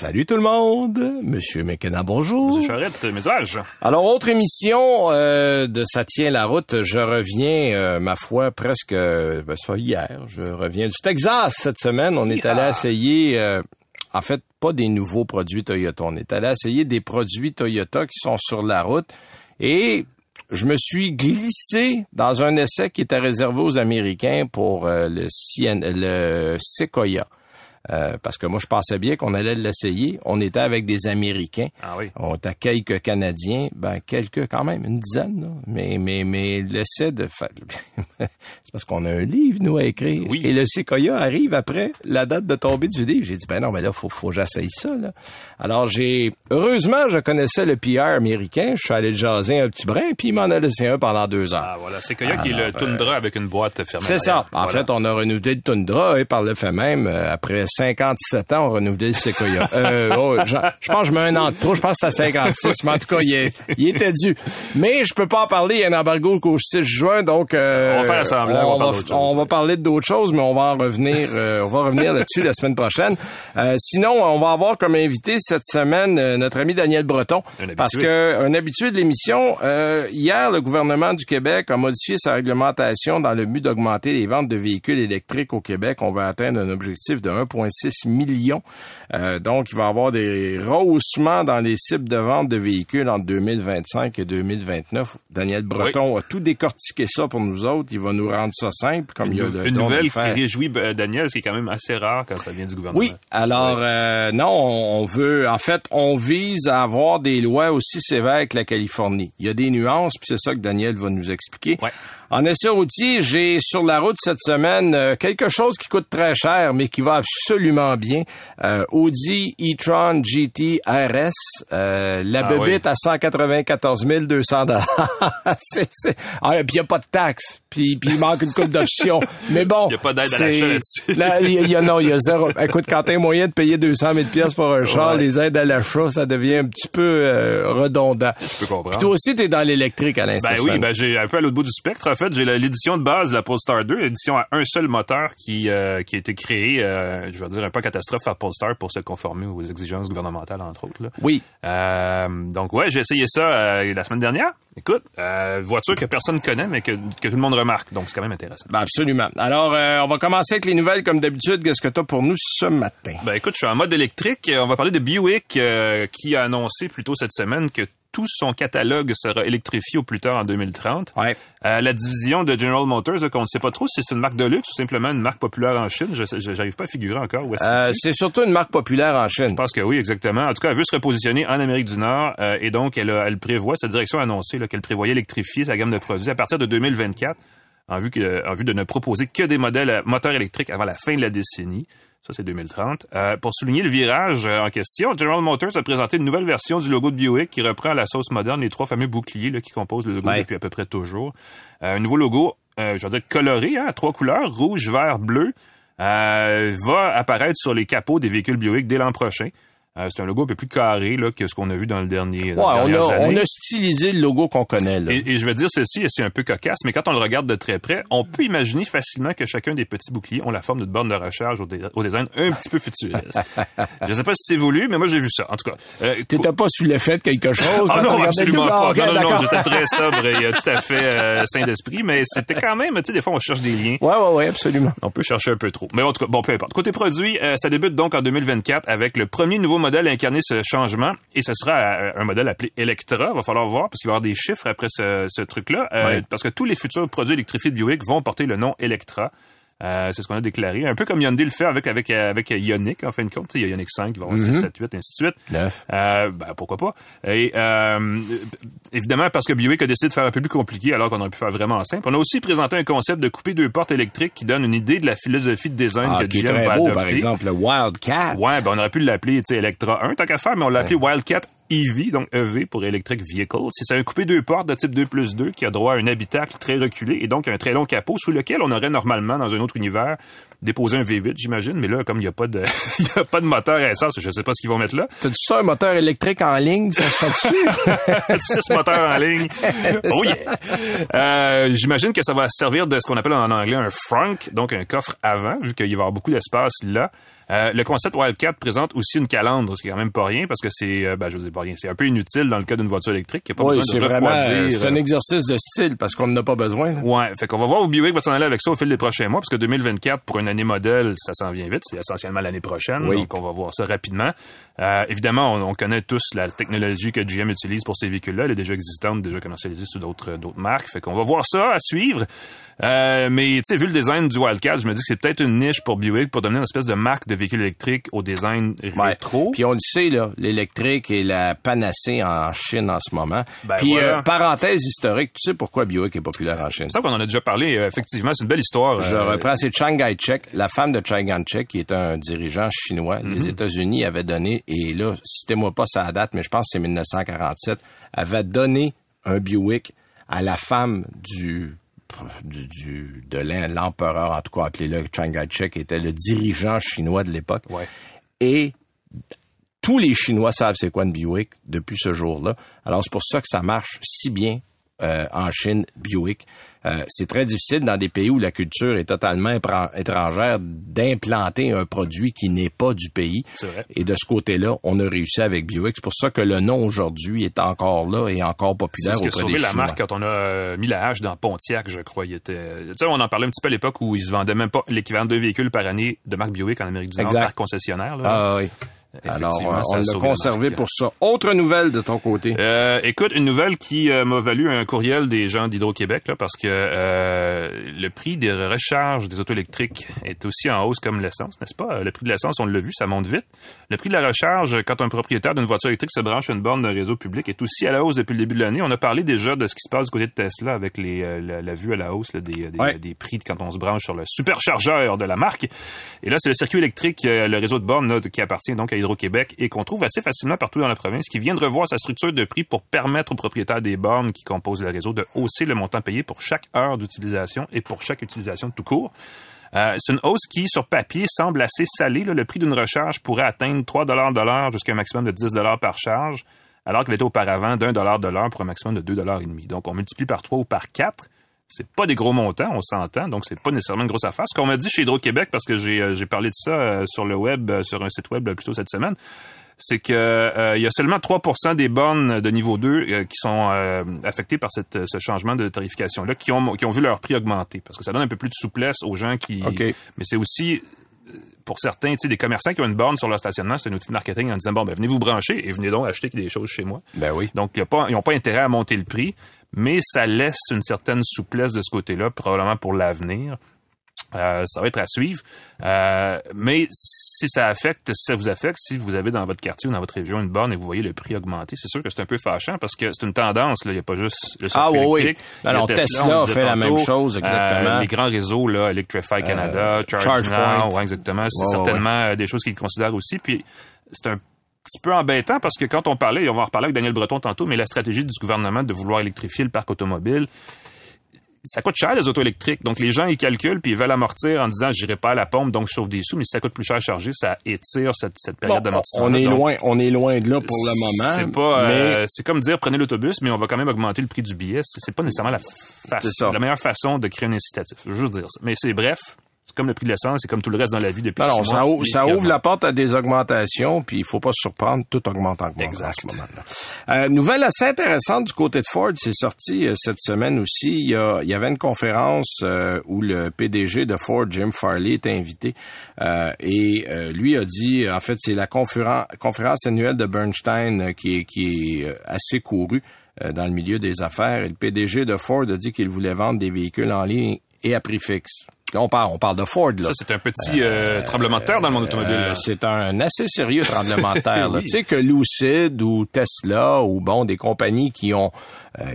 Salut tout le monde, Monsieur McKenna, bonjour. Monsieur Charrette, message. Alors, autre émission euh, de Ça tient la route. Je reviens, euh, ma foi, presque, euh, ben, ça hier, je reviens du Texas cette semaine. On est allé essayer, en fait, pas des nouveaux produits Toyota. On est allé essayer des produits Toyota qui sont sur la route. Et je me suis glissé dans un essai qui était réservé aux Américains pour le, Cien- le Sequoia. Euh, parce que moi, je pensais bien qu'on allait l'essayer. On était avec des Américains. Ah oui. On était quelques Canadiens, ben quelques quand même, une dizaine. Là. Mais mais mais l'essai de fa- c'est parce qu'on a un livre nous à écrire. Oui. Et le Sequoia arrive après la date de tombée du livre. J'ai dit ben non mais là faut faut que j'essaye ça là. Alors j'ai heureusement je connaissais le PR américain. Je suis allé le jaser un petit brin puis il m'en a laissé un pendant deux heures. Ah voilà, Koya qui est le Tundra avec une boîte fermée. C'est ça. En Voilà. fait, on a renouvelé le Tundra et par le fait même, euh, après 57 ans, on le Sequoia. euh, oh, je, je pense que je mets un an de trop. Je pense que c'est à 56, mais en tout cas, il, est- il était dû. Mais je peux pas en parler. Il y a un embargo jusqu'au 6 juin, donc... euh, On va faire semblant, on va on, chose, on va parler d'autres choses, mais on va en revenir. euh, on va revenir là-dessus la semaine prochaine. Euh, sinon, on va avoir comme invité cette semaine euh, notre ami Daniel Breton, Un parce que un habitué de l'émission. euh, hier, le gouvernement du Québec a modifié sa réglementation dans le but d'augmenter les ventes de véhicules électriques au Québec. On va atteindre un objectif de 1,6 million. Euh, donc, il va y avoir des rehaussements dans les cibles de vente de véhicules entre 2025 et 2029. Daniel Breton a tout décortiqué ça pour nous autres. Il va nous rendre ça simple, comme Une, il y a le une de nouvelle le qui réjouit euh, Daniel, ce qui est quand même assez rare quand ça vient du gouvernement. Oui, alors euh, non, on veut, en fait, on vise à avoir des lois aussi sévères que la Californie. Il y a des nuances, puis c'est ça que Daniel va nous expliquer. Ouais. En essai routier, j'ai sur la route cette semaine euh, quelque chose qui coûte très cher, mais qui va absolument bien. Euh, Audi e-tron GT RS, euh, la Ah bebite à 194 200 c'est, c'est... Ah, puis il n'y a pas de taxes, puis, puis il manque une coupe d'options. Mais bon, Il y a pas d'aide à l'achat là-dessus. Là, il y a- non, il y a zéro. Écoute, quand t'as un moyen de payer 200 000 pièces pour un char, Ouais. les aides à l'achat, ça devient un petit peu euh, redondant. Je peux comprendre. Puis toi aussi, t'es dans l'électrique à l'instant. Ben oui, ben j'ai un peu à l'autre bout du spectre. En fait, j'ai l'édition de base de la Polestar 2, édition à un seul moteur qui euh, qui a été créé, euh, je vais dire un peu catastrophe par Polestar pour se conformer aux exigences gouvernementales entre autres. Là. Oui. Donc ouais, j'ai essayé ça la semaine dernière. Écoute, voiture que personne connaît mais que, que tout le monde remarque, donc c'est quand même intéressant. Ben absolument. Alors, euh, on va commencer avec les nouvelles comme d'habitude. Qu'est-ce que t'as pour nous ce matin? Ben écoute, je suis en mode électrique. On va parler de Buick euh, qui a annoncé plus tôt cette semaine que tout son catalogue sera électrifié au plus tard en 2030. Ouais. Euh, la division de General Motors, qu'on ne sait pas trop si c'est une marque de luxe ou simplement une marque populaire en Chine, je pas à figurer encore où est-ce Euh, c'est. surtout une marque populaire en Chine. Je pense que oui, exactement. En tout cas, elle veut se repositionner en Amérique du Nord euh, et donc elle, prévoit, sa direction a annoncé qu'elle prévoyait électrifier sa gamme de produits à partir de 2024 en vue, que, en vue de ne proposer que des modèles à moteur électrique avant la fin de la décennie. Ça, c'est 2030. Euh, pour souligner le virage euh, en question, General Motors a présenté une nouvelle version du logo de Buick qui reprend à la sauce moderne les trois fameux boucliers là, qui composent le logo Ouais. depuis à peu près toujours. Euh, un nouveau logo, euh, je veux dire coloré, hein, à trois couleurs, rouge, vert, bleu, euh, va apparaître sur les capots des véhicules Buick dès l'an prochain. Euh, c'est un logo un peu plus carré là, que ce qu'on a vu dans le dernier. Ouais, dans les on a, dernières on années. a stylisé le logo qu'on connaît. Là. Et, et je vais dire ceci, et c'est un peu cocasse, mais quand on le regarde de très près, on peut imaginer facilement que chacun des petits boucliers ont la forme d'une borne de recharge au, dé- au design un petit peu futuriste. je sais pas si c'est voulu, mais moi j'ai vu ça. En tout cas, euh, T'étais pas sous l'effet de quelque chose? ah non, absolument pas. Ah, ok, non, non, non, j'étais très sobre et euh, tout à fait euh, sain d'esprit, mais c'était quand même, tu sais, des fois on cherche des liens. Ouais, ouais, ouais, absolument. On peut chercher un peu trop. Mais en tout cas, bon, peu importe. Côté produit, euh, ça débute donc en 2024 avec le premier nouveau modèle à incarner ce changement et ce sera euh, un modèle appelé Electra. Va falloir voir parce qu'il va y avoir des chiffres après ce, ce truc-là. Euh. Parce que tous les futurs produits électrifiés de Buick vont porter le nom Electra. Euh, c'est ce qu'on a déclaré. Un peu comme Hyundai le fait avec avec euh, avec Ioniq en fin de compte. Il y a Ioniq 5, il va avoir 6, 7, 8, ainsi de suite. Neuf. Euh, ben, pourquoi pas. Et euh, évidemment, parce que Buick a décidé de faire un peu plus compliqué alors qu'on aurait pu faire vraiment simple. On a aussi présenté un concept de couper deux portes électriques qui donne une idée de la philosophie de design Ah, que qui est GM très va beau, adopter. par exemple, le Wildcat. Ouais, ben on aurait pu l'appeler Electra 1 tant qu'à faire, mais on l'a appelé Wildcat EV, donc EV pour Electric Vehicle. C'est un coupé deux portes de type 2 plus 2 qui a droit à un habitacle très reculé et donc un très long capot sous lequel on aurait normalement, dans un autre univers, déposer un V8, j'imagine. Mais là, comme il n'y a pas de, y a pas de moteur à essence, je sais pas ce qu'ils vont mettre là. T'as-tu ça, un moteur électrique en ligne? Ça se fait dessus? Six moteurs en ligne. Oh yeah! Euh, j'imagine que ça va servir de ce qu'on appelle en anglais un frunk, donc un coffre avant, vu qu'il va y avoir beaucoup d'espace là. Euh, le concept Wildcat présente aussi une calandre, ce qui est quand même pas rien parce que c'est, euh, ben, je sais pas rien, c'est un peu inutile dans le cas d'une voiture électrique qui a pas oui, besoin c'est de refroidir. c'est un exercice de style parce qu'on n'en a pas besoin. là. Ouais, fait qu'on va voir où Buick va s'en aller avec ça au fil des prochains mois, parce que 2024, pour une année modèle, ça s'en vient vite, c'est essentiellement l'année prochaine, Oui. donc on va voir ça rapidement. Euh, évidemment, on, on connaît tous la technologie que GM utilise pour ces véhicules-là, elle est déjà existante, déjà commercialisée sous d'autres d'autres marques, fait qu'on va voir ça à suivre. Euh, mais tu sais, vu le design du Wildcat, je me dis que c'est peut-être une niche pour Buick pour devenir une espèce de marque de véhicules électriques au design Ouais. rétro. Puis on le sait, là, l'électrique est la panacée en Chine en ce moment. Ben Puis, voilà. euh, parenthèse historique, tu sais pourquoi Buick est populaire en Chine? C'est ça qu'on en a déjà parlé, euh, effectivement, c'est une belle histoire. Je euh, reprends, c'est Chiang Kai-shek, la femme de Chiang Kai-shek, qui est un dirigeant chinois. Mhm. Les États-Unis avaient donné, et là, citez-moi pas sa date, mais je pense que c'est 1947, avait donné un Buick à la femme du du, du- de l'em- l'empereur, en tout cas appelé-le Chiang Kai-shek, était le dirigeant chinois de l'époque. Ouais. Et tous les Chinois savent c'est quoi une Buick depuis ce jour-là. Alors c'est pour ça que ça marche si bien euh, en Chine, Buick. Euh, c'est très difficile dans des pays où la culture est totalement étrangère d'implanter un produit qui n'est pas du pays. Vrai. Et de ce côté-là, on a réussi avec Buick. C'est pour ça que le nom aujourd'hui est encore là et encore populaire ce auprès des la Chinois. marque quand on a euh, mis la hache dans Pontiac, je crois. Il était, tu sais, on en parlait un petit peu à l'époque où ils se vendaient même pas l'équivalent de deux véhicules par année de marque Buick en Amérique du Nord Exact. par concessionnaire. là. Ah oui. Alors, euh, on l'a conservé pour ça. Autre nouvelle de ton côté. Euh, écoute, une nouvelle qui euh, m'a valu un courriel des gens d'Hydro-Québec, parce que euh, le prix des recharges des autos électriques est aussi en hausse comme l'essence, n'est-ce pas? Le prix de l'essence, on l'a vu, ça monte vite. Le prix de la recharge, quand un propriétaire d'une voiture électrique se branche à une borne d'un réseau public, est aussi à la hausse depuis le début de l'année. On a parlé déjà de ce qui se passe du côté de Tesla avec les, la, la vue à la hausse là, des, des, Ouais. des prix quand on se branche sur le superchargeur de la marque. Et là, c'est le circuit électrique, le réseau de bornes là, qui appartient donc à Hydro-Québec et qu'on trouve assez facilement partout dans la province, qui vient de revoir sa structure de prix pour permettre aux propriétaires des bornes qui composent le réseau de hausser le montant payé pour chaque heure d'utilisation et pour chaque utilisation tout court. Euh, c'est une hausse qui, sur papier, semble assez salée. Le prix d'une recharge pourrait atteindre 3 de l'heure jusqu'à un maximum de 10 par charge, alors qu'il était auparavant d'un dollar de l'heure pour un maximum de 2 et demi. Donc, on multiplie par 3 ou par 4. C'est pas des gros montants, on s'entend, donc c'est pas nécessairement une grosse affaire. Ce qu'on m'a dit chez Hydro-Québec, parce que j'ai euh, parlé de ça euh, sur le web, euh, sur un site web euh, plus tôt cette semaine, c'est que euh, il y a seulement 3% des bornes de niveau 2 euh, qui sont euh, affectées par cette, ce changement de tarification là qui ont qui ont vu leur prix augmenter parce que ça donne un peu plus de souplesse aux gens qui mais c'est aussi pour certains, tu sais, des commerçants qui ont une borne sur leur stationnement, c'est un outil de marketing en disant bon ben venez vous brancher et venez donc acheter des choses chez moi. Ben oui. Donc, y a pas, ils n'ont pas intérêt à monter le prix, mais ça laisse une certaine souplesse de ce côté-là, probablement pour l'avenir. Euh, ça va être à suivre. Euh, mais si ça affecte, si ça vous affecte, si vous avez dans votre quartier ou dans votre région une borne et que vous voyez le prix augmenter, c'est sûr que c'est un peu fâchant parce que c'est une tendance. Là, il n'y a pas juste le Ah, oui, oui. électrique. Il y a Alors, Tesla on fait la même chose, exactement. euh, les grands réseaux, là, Electrify Canada, Charge, ChargePoint. Now, ouais, exactement. C'est certainement euh, des choses qu'ils considèrent aussi. Puis c'est un petit peu embêtant parce que quand on parlait, et on va en reparler avec Daniel Breton tantôt, mais la stratégie du gouvernement de vouloir électrifier le parc automobile, ça coûte cher les autos électriques. Donc les gens ils calculent puis ils veulent amortir en disant j'irai pas à la pompe donc je sauve des sous, mais si ça coûte plus cher à charger, ça étire cette, cette période Bon, d'amortissement. on est Donc, loin, on est loin de là pour le moment. C'est pas, mais euh, c'est comme dire prenez l'autobus, mais on va quand même augmenter le prix du billet. C'est pas nécessairement la, fa- C'est ça. la meilleure façon de créer un incitatif. Je veux juste dire ça. Mais c'est bref. C'est comme le prix de l'essence, c'est comme tout le reste dans la vie depuis non, six ça, ouvre, ça ouvre la porte à des augmentations, puis il faut pas se surprendre, tout augmente en Exact. en ce moment-là. Euh, nouvelle assez intéressante du côté de Ford, c'est sorti euh, cette semaine aussi. Il y, a- il y avait une conférence euh, où le PDG de Ford, Jim Farley, était invité euh, et euh, lui a dit, en fait, c'est la conféren- conférence annuelle de Bernstein qui est, qui est assez courue euh, dans le milieu des affaires. Et le PDG de Ford a dit qu'il voulait vendre des véhicules en ligne et à prix fixe. Là, on parle, on parle de Ford, là. Ça, c'est un petit euh, tremblement de terre dans le monde automobile. Euh, c'est un assez sérieux tremblement de terre. Oui. Tu sais que Lucid ou Tesla ou bon des compagnies qui ont euh,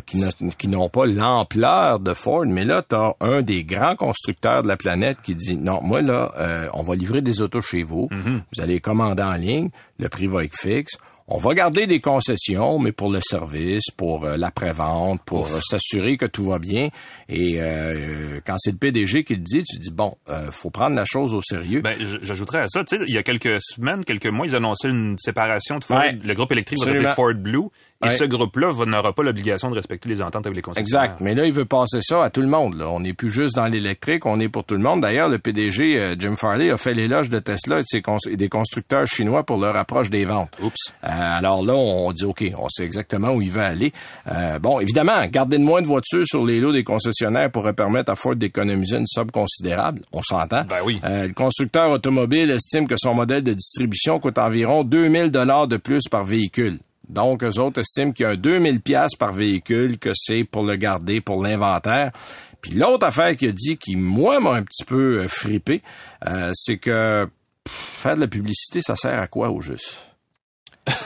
qui n'ont pas l'ampleur de Ford, mais là tu as un des grands constructeurs de la planète qui dit non, moi là euh, on va livrer des autos chez vous, Mm-hmm. vous allez commander en ligne, le prix va être fixe. On va garder des concessions, mais pour le service, pour euh, l'après-vente, pour euh, s'assurer que tout va bien. Et euh, quand c'est le PDG qui le dit, tu dis bon, euh, faut prendre la chose au sérieux. Ben, j'ajouterais à ça, tu sais, il y a quelques semaines, quelques mois, ils annonçaient une séparation de Ford. Ouais. Le groupe électrique Ford Blue. Et Ouais. ce groupe-là n'aura pas l'obligation de respecter les ententes avec les concessionnaires. Exact. Mais là, il veut passer ça à tout le monde. Là. On n'est plus juste dans l'électrique, on est pour tout le monde. D'ailleurs, le PDG euh, Jim Farley a fait l'éloge de Tesla et, de ses cons- et des constructeurs chinois pour leur approche des ventes. Oups. Euh, alors là, on dit OK, on sait exactement où il veut aller. Euh, bon, évidemment, garder de moins de voitures sur les lots des concessionnaires pourrait permettre à Ford d'économiser une somme considérable. On s'entend. Ben oui. Euh, le constructeur automobile estime que son modèle de distribution coûte environ 2000 dollars de plus par véhicule. Donc, eux autres estiment qu'il y a un 2000 pièces par véhicule, que c'est pour le garder, pour l'inventaire. Puis l'autre affaire qu'il a dit, qui, moi, m'a un petit peu euh, fripé, euh, c'est que faire de la publicité, ça sert à quoi au juste?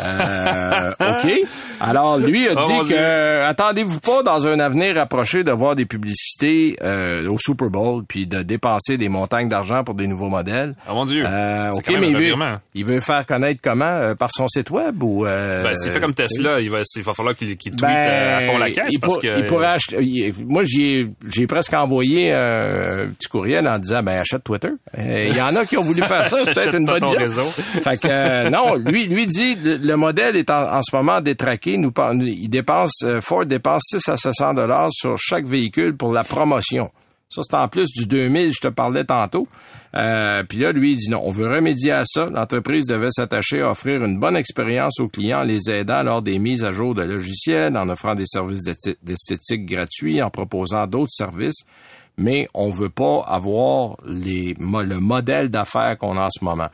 Euh, OK. Alors, lui a Oh, dit que euh, attendez-vous pas dans un avenir approché de voir des publicités euh, au Super Bowl puis de dépenser des montagnes d'argent pour des nouveaux modèles. Ah mon Dieu. Euh, c'est OK, quand même mais il veut, il veut faire connaître comment par son site web ou euh, Ben, s'il fait comme. Tesla, il va, il va falloir qu'il qu'il tweet Ben, à fond la caisse il, parce pour- que il pourrait acheter. il- moi, j'ai j'ai presque envoyé un petit courriel en disant ben achète Twitter. Il y en a qui ont voulu faire ça, c'est peut-être une bonne idée. Fait que non, lui lui dit le, le modèle est en, ce moment détraqué. Il dépense euh, Ford dépense 6 à 700 dollars sur chaque véhicule pour la promotion. Ça, c'est en plus du 2000, je te parlais tantôt. Euh, Puis là, lui, il dit non, on veut remédier à ça. L'entreprise devait s'attacher à offrir une bonne expérience aux clients en les aidant lors des mises à jour de logiciels, en offrant des services d'esthétique gratuits, en proposant d'autres services. Mais on veut pas avoir le modèle d'affaires qu'on a en ce moment.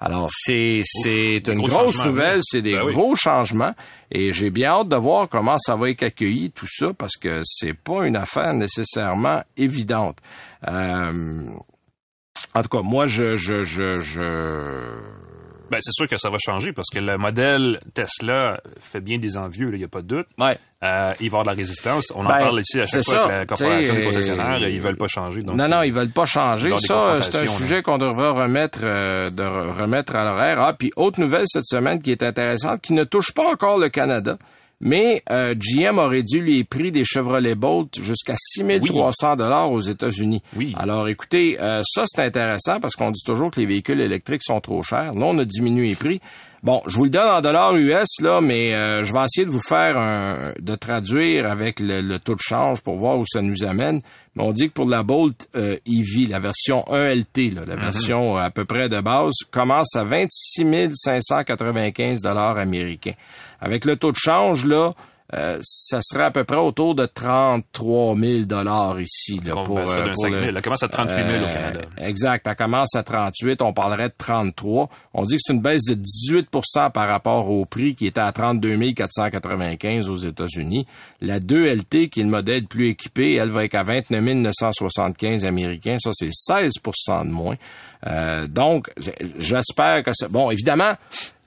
Alors, c'est c'est une gros grosse nouvelle, c'est des Ben oui. gros changements. Et j'ai bien hâte de voir comment ça va être accueilli, tout ça, parce que c'est pas une affaire nécessairement évidente. Euh, en tout cas, moi, je, je, je, je... Ben, c'est sûr que ça va changer parce que le modèle Tesla fait bien des envieux, il n'y a pas de doute. Ouais. Euh, il va y avoir de la résistance. On en Ben, parle ici à chaque fois ça. avec la corporation des concessionnaires. euh, Ils veulent pas changer. Donc, non, non, ils veulent pas changer. Ça, des c'est un sujet qu'on devra remettre, euh, de re- remettre à l'horaire. Ah, puis autre nouvelle cette semaine qui est intéressante, qui ne touche pas encore le Canada, mais euh, GM a réduit les prix des Chevrolet Bolt jusqu'à 6300 dollars aux États-Unis. Oui. Alors, écoutez, euh, ça c'est intéressant parce qu'on dit toujours que les véhicules électriques sont trop chers. Là, on a diminué les prix. Bon, je vous le donne en dollars US là, mais euh, je vais essayer de vous faire un, de traduire avec le, le taux de change pour voir où ça nous amène. Mais on dit que pour la Bolt euh, EV, la version 1LT, là, la version euh, à peu près de base, commence à 26 595 dollars américains. Avec le taux de change là, euh, ça serait à peu près autour de 33 000 dollars ici là, pour, conversion euh, d'un pour 5 le- 000. Elle commence à 38 000 au euh, Canada. Exact. Elle commence à 38. On parlerait de 33. On dit que c'est une baisse de 18% par rapport au prix qui était à 32 495 aux États-Unis. La 2LT, qui est le modèle plus équipé, elle va être à 29 975 américains. Ça, c'est 16% de moins. Euh, donc, j'espère que c'est... Bon, évidemment,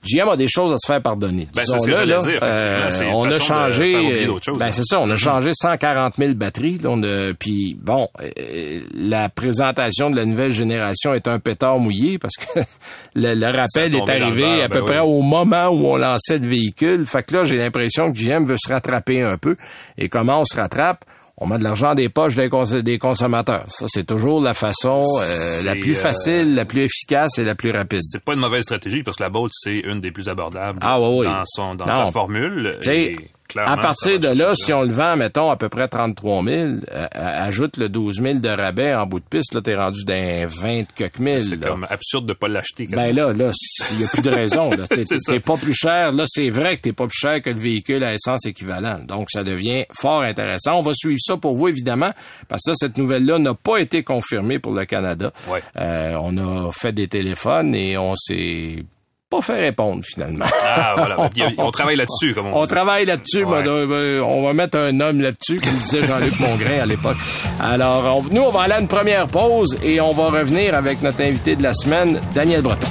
GM a des choses à se faire pardonner. Ben, c'est ce que là. dire. Euh, on a changé... choses, ben, là. c'est ça, on a changé 140 000 batteries. Là, on a, puis bon, euh, la présentation de la nouvelle génération est un pétard mouillé parce que le, le rappel est arrivé beurre, à ben peu près oui. au moment où on lançait le véhicule. Fait que là, j'ai l'impression que GM veut se rattraper un peu. Et comment on se rattrape? On met de l'argent des poches des, cons- des consommateurs. Ça, c'est toujours la façon euh, la plus euh, facile, la plus efficace et la plus rapide. C'est pas une mauvaise stratégie parce que la Bolt, c'est une des plus abordables Ah, oui, oui. dans, son, dans Non. sa formule. Et clairement, à partir de là, si on le vend, mettons, à peu près 33 000, euh, ajoute le 12 000 de rabais en bout de piste, là, t'es rendu d'un 20 quelques mille. C'est comme absurde de pas l'acheter. Ben là, là, il n'y a plus de raison. t'es pas plus cher. Là, c'est vrai que t'es pas plus cher que le véhicule à essence équivalent. Donc, ça devient fort intéressant. On va suivre ça pour vous, évidemment, parce que là, cette nouvelle-là n'a pas été confirmée pour le Canada. Ouais. Euh, on a fait des téléphones et on s'est pas fait répondre, finalement. Ah, voilà. On travaille là-dessus, comme on, On dit. travaille là-dessus. Ouais. ben, ben, on va mettre un homme là-dessus, comme disait Jean-Luc Mongrain à l'époque. Alors, on- nous, on va aller à une première pause et on va revenir avec notre invité de la semaine, Daniel Breton.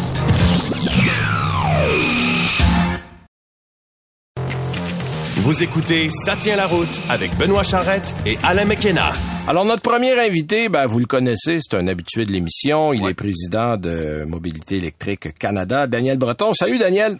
Vous écoutez Ça tient la route avec Benoît Charrette et Alain McKenna. Alors, notre premier invité, ben, vous le connaissez, c'est un habitué de l'émission. Il est président de Mobilité électrique Canada, Daniel Breton. Salut, Daniel.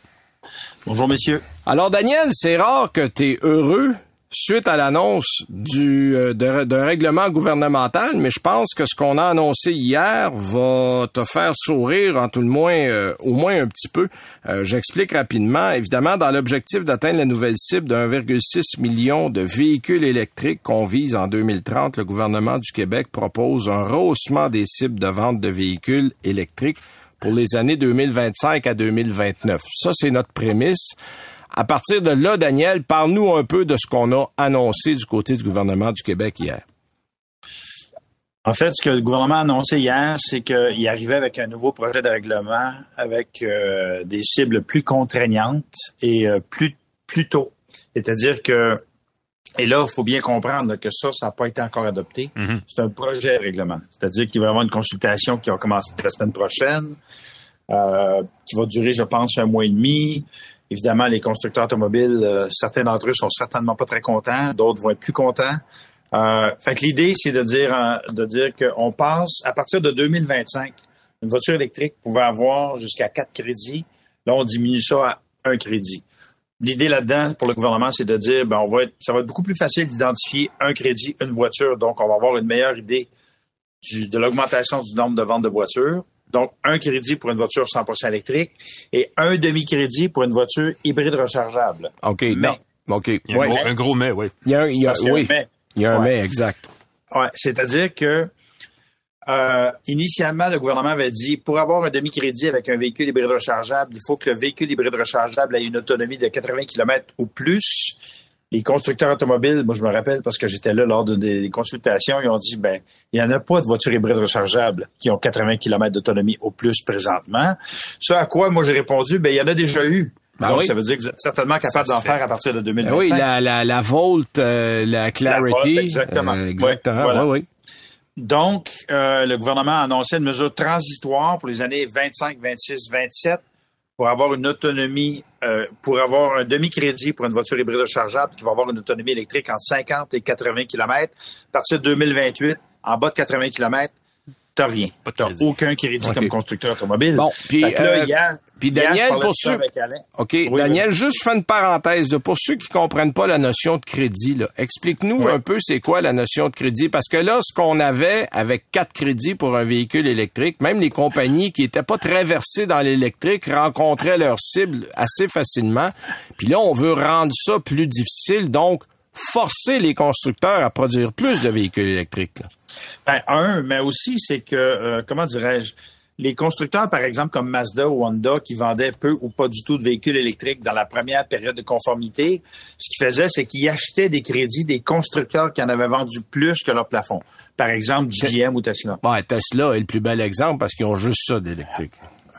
Bonjour, messieurs. Alors, Daniel, c'est rare que tu es heureux suite à l'annonce du euh, d'un règlement gouvernemental, mais je pense que ce qu'on a annoncé hier va te faire sourire, en tout le moins, euh, au moins un petit peu. Euh, j'explique rapidement. Évidemment, dans l'objectif d'atteindre la nouvelle cible de 1,6 million de véhicules électriques qu'on vise en 2030, le gouvernement du Québec propose un rehaussement des cibles de vente de véhicules électriques pour les années 2025 à 2029. Ça, c'est notre prémisse. À partir de là, Daniel, parle-nous un peu de ce qu'on a annoncé du côté du gouvernement du Québec hier. En fait, ce que le gouvernement a annoncé hier, c'est qu'il arrivait avec un nouveau projet de règlement avec euh, des cibles plus contraignantes et euh, plus, plus tôt. C'est-à-dire que, et là, il faut bien comprendre que ça, ça n'a pas été encore adopté. Mhm. C'est un projet de règlement. C'est-à-dire qu'il va y avoir une consultation qui va commencer la semaine prochaine, euh, qui va durer, je pense, un mois et demi. Évidemment, les constructeurs automobiles, euh, certains d'entre eux sont certainement pas très contents, d'autres vont être plus contents. Euh, fait que l'idée, c'est de dire euh, de dire qu'on passe à partir de 2025, une voiture électrique pouvait avoir jusqu'à quatre crédits. Là, on diminue ça à un crédit. L'idée là-dedans pour le gouvernement, c'est de dire ben on va être, ça va être beaucoup plus facile d'identifier un crédit, une voiture, donc on va avoir une meilleure idée du, de l'augmentation du nombre de ventes de voitures. Donc, un crédit pour une voiture 100% électrique et un demi-crédit pour une voiture hybride rechargeable. OK, Mais- non. OK. Il y a Ouais. un, gros, un gros mais, oui. Il y a un, il y a- a un oui. mais. Il y a un Ouais. mais, exact. Ouais, c'est-à-dire que euh, initialement, le gouvernement avait dit pour avoir un demi-crédit avec un véhicule hybride rechargeable, il faut que le véhicule hybride rechargeable ait une autonomie de 80 km ou plus. Les constructeurs automobiles, moi je me rappelle parce que j'étais là lors de des consultations, ils ont dit ben il n'y en a pas de voitures hybrides rechargeables qui ont 80 km d'autonomie au plus présentement. Ce à quoi moi j'ai répondu ben il y en a déjà eu. Ben Donc oui. ça veut dire que vous êtes certainement capable d'en faire à partir de Ben 2025. oui, la, la, la Volt, euh, la Clarity. Volt, exactement. euh, exactement. Voilà. oui, oui. Donc, euh, le gouvernement a annoncé une mesure transitoire pour les années 25, 26, 27 pour avoir une autonomie, euh, pour avoir un demi-crédit pour une voiture hybride rechargeable qui va avoir une autonomie électrique entre 50 et 80 km. À partir de 2028, en bas de 80 km, t'as rien. T'as aucun crédit OK. comme constructeur automobile. Bon, puis, euh, Daniel, pour ceux- avec Alain. OK. Oui, Daniel, juste je fais une parenthèse. là. pour ceux qui comprennent pas la notion de crédit, là, explique-nous un peu c'est quoi la notion de crédit. Parce que là, ce qu'on avait avec quatre crédits pour un véhicule électrique, même les compagnies qui étaient pas très versées dans l'électrique rencontraient leur cible assez facilement. Puis là, on veut rendre ça plus difficile. Donc, forcer les constructeurs à produire plus de véhicules électriques. là. Ben, un, mais aussi, c'est que, euh, comment dirais-je, les constructeurs, par exemple, comme Mazda ou Honda, qui vendaient peu ou pas du tout de véhicules électriques dans la première période de conformité, ce qu'ils faisaient, c'est qu'ils achetaient des crédits des constructeurs qui en avaient vendu plus que leur plafond. Par exemple, GM ou Tesla. Ouais, Tesla est le plus bel exemple parce qu'ils ont juste ça d'électrique.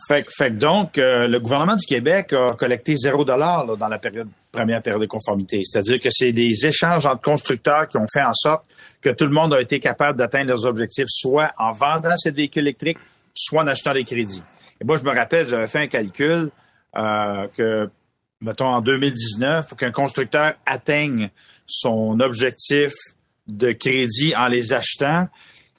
Fait, fait donc, euh, le gouvernement du Québec a collecté zéro dollar dans la période, première période de conformité. C'est-à-dire que c'est des échanges entre constructeurs qui ont fait en sorte que tout le monde a été capable d'atteindre leurs objectifs, soit en vendant ces véhicules électriques, soit en achetant des crédits. Et moi, je me rappelle, j'avais fait un calcul euh, que, mettons, en 2019, pour qu'un constructeur atteigne son objectif de crédit en les achetant,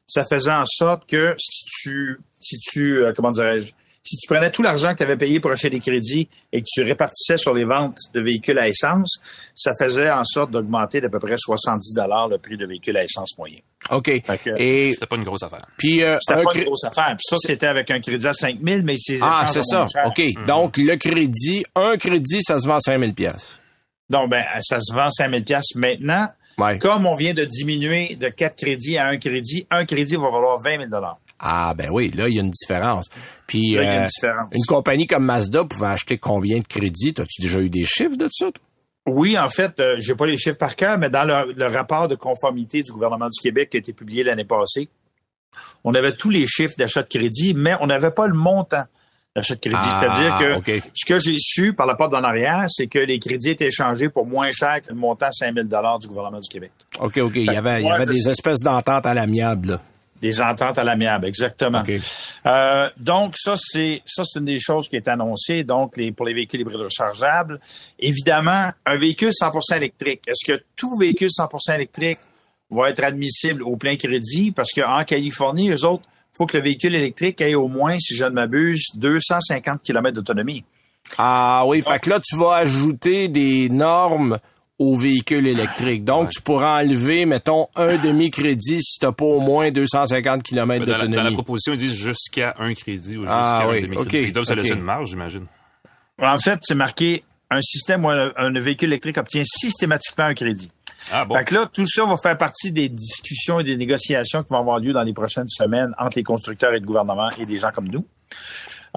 ça faisait en sorte que si tu, si tu, euh, comment dirais-je, si tu prenais tout l'argent que tu avais payé pour acheter des crédits et que tu répartissais sur les ventes de véhicules à essence, ça faisait en sorte d'augmenter d'à peu près 70 dollars le prix de véhicule à essence moyen. OK. que- Et C'était pas une grosse affaire. puis euh, C'était pas une grosse affaire. Puis ça, c'était avec un crédit à 5 000, mais c'est Ah, c'est ça. OK. Mm-hmm. Donc, le crédit, un crédit, ça se vend à 5000 pièces. Donc, ben, ça se vend 5 000 piastres maintenant. Ouais. Comme on vient de diminuer de 4 crédits à un crédit, un crédit va valoir 20 000 dollars. Ah, ben oui, là, il y a une différence. Puis, Là, il y a une euh, différence. une compagnie comme Mazda pouvait acheter combien de crédits? As-tu déjà eu des chiffres de ça? Oui, en fait, euh, j'ai pas les chiffres par cœur, mais dans le, le rapport de conformité du gouvernement du Québec qui a été publié l'année passée, on avait tous les chiffres d'achat de crédit, mais on n'avait pas le montant d'achat de crédit. Ah, C'est-à-dire que ce que j'ai su par la porte d'en arrière, c'est que les crédits étaient échangés pour moins cher que le montant 5 000 du gouvernement du Québec. OK, OK. Il y avait, il y ouais, avait c'est des espèces d'ententes à l'amiable, là. Des ententes à l'amiable, exactement. Euh, donc ça c'est ça c'est une des choses qui est annoncée donc les pour les véhicules hybrides rechargeables. Évidemment, un véhicule 100% électrique. Est-ce que tout véhicule 100% électrique va être admissible au plein crédit? Parce qu'en Californie, eux autres, faut que le véhicule électrique ait au moins, si je ne m'abuse, 250 km d'autonomie. Ah oui, fait que là, tu vas ajouter des normes aux véhicules électriques. Donc, tu pourras enlever, mettons, un demi-crédit si tu n'as pas au moins 250 km Dans la, dans la d'autonomie. proposition, ils disent jusqu'à un crédit ou jusqu'à Ah un oui, demi-crédit. ok, Ils doivent se laisser ok. une marge, j'imagine. En fait, c'est marqué un système où un, un véhicule électrique obtient systématiquement un crédit. Ah bon. Fait que là, tout ça va faire partie des discussions et des négociations qui vont avoir lieu dans les prochaines semaines entre les constructeurs et le gouvernement et des gens comme nous.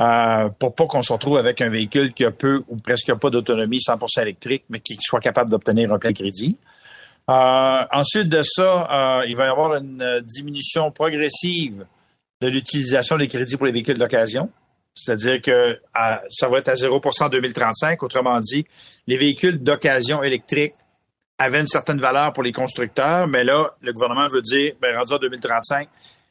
Euh, pour pas qu'on se retrouve avec un véhicule qui a peu ou presque pas d'autonomie 100% électrique, mais qui soit capable d'obtenir un plein crédit. Euh, ensuite de ça, euh, il va y avoir une euh, diminution progressive de l'utilisation des crédits pour les véhicules d'occasion. C'est-à-dire que à- ça va être à 0% en 2035. Autrement dit, les véhicules d'occasion électriques avaient une certaine valeur pour les constructeurs, mais là, le gouvernement veut dire, ben, rendu en 2035,